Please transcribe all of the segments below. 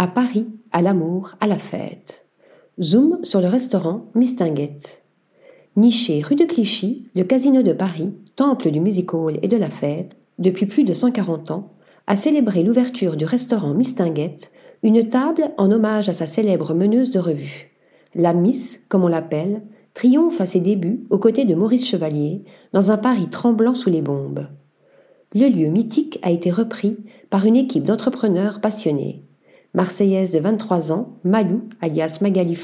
À Paris, à l'amour, à la fête. Zoom sur le restaurant Mistinguette. Niché rue de Clichy, le Casino de Paris, temple du music hall et de la fête, depuis plus de 140 ans, a célébré l'ouverture du restaurant Mistinguette, une table en hommage à sa célèbre meneuse de revue. La Miss, comme on l'appelle, triomphe à ses débuts aux côtés de Maurice Chevalier, dans un Paris tremblant sous les bombes. Le lieu mythique a été repris par une équipe d'entrepreneurs passionnés. Marseillaise de 23 ans, Malou, alias Magali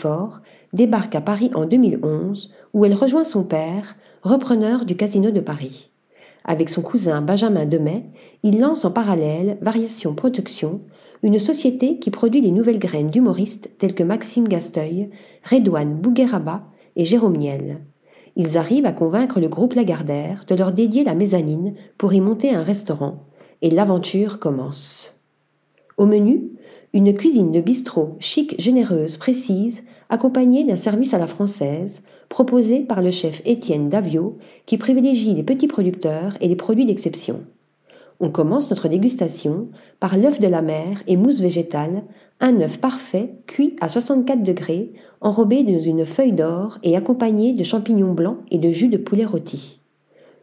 débarque à Paris en 2011, où elle rejoint son père, repreneur du Casino de Paris. Avec son cousin Benjamin Demet, il lance en parallèle Variation Production, une société qui produit les nouvelles graines d'humoristes tels que Maxime Gasteuil, Redouane Bougueraba et Jérôme Niel. Ils arrivent à convaincre le groupe Lagardère de leur dédier la mezzanine pour y monter un restaurant, et l'aventure commence. Au menu, une cuisine de bistrot chic, généreuse, précise, accompagnée d'un service à la française, proposé par le chef Étienne Davio, qui privilégie les petits producteurs et les produits d'exception. On commence notre dégustation par l'œuf de la mer et mousse végétale, un œuf parfait cuit à 64 degrés, enrobé dans une feuille d'or et accompagné de champignons blancs et de jus de poulet rôti.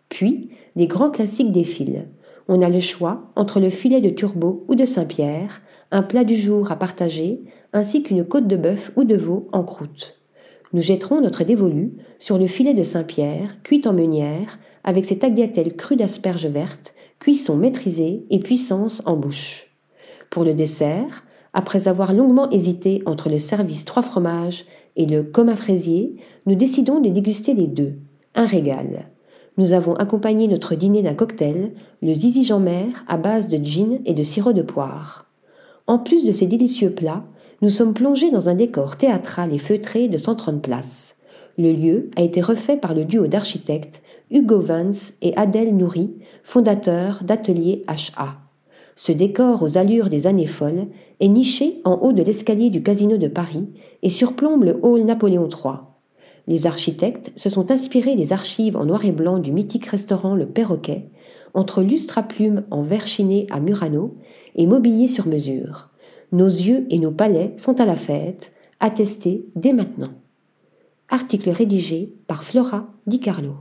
Puis, les grands classiques défilent. On a le choix entre le filet de turbo ou de Saint-Pierre, un plat du jour à partager, ainsi qu'une côte de bœuf ou de veau en croûte. Nous jetterons notre dévolu sur le filet de Saint-Pierre, cuit en meunière, avec ses tagliatelles crues d'asperges vertes, cuisson maîtrisée et puissance en bouche. Pour le dessert, après avoir longuement hésité entre le service trois fromages et le coma fraisier, nous décidons de déguster les deux. Un régal. Nous avons accompagné notre dîner d'un cocktail, le zizi Jean-Mer à base de gin et de sirop de poire. En plus de ces délicieux plats, nous sommes plongés dans un décor théâtral et feutré de 130 places. Le lieu a été refait par le duo d'architectes Hugo Vance et Adèle Nourri, fondateurs d'Atelier HA. Ce décor aux allures des années folles est niché en haut de l'escalier du Casino de Paris et surplombe le hall Napoléon III. Les architectes se sont inspirés des archives en noir et blanc du mythique restaurant Le Perroquet, entre lustre à plumes en verre chiné à Murano et mobilier sur mesure. Nos yeux et nos palais sont à la fête, attestés dès maintenant. Article rédigé par Flora Di Carlo.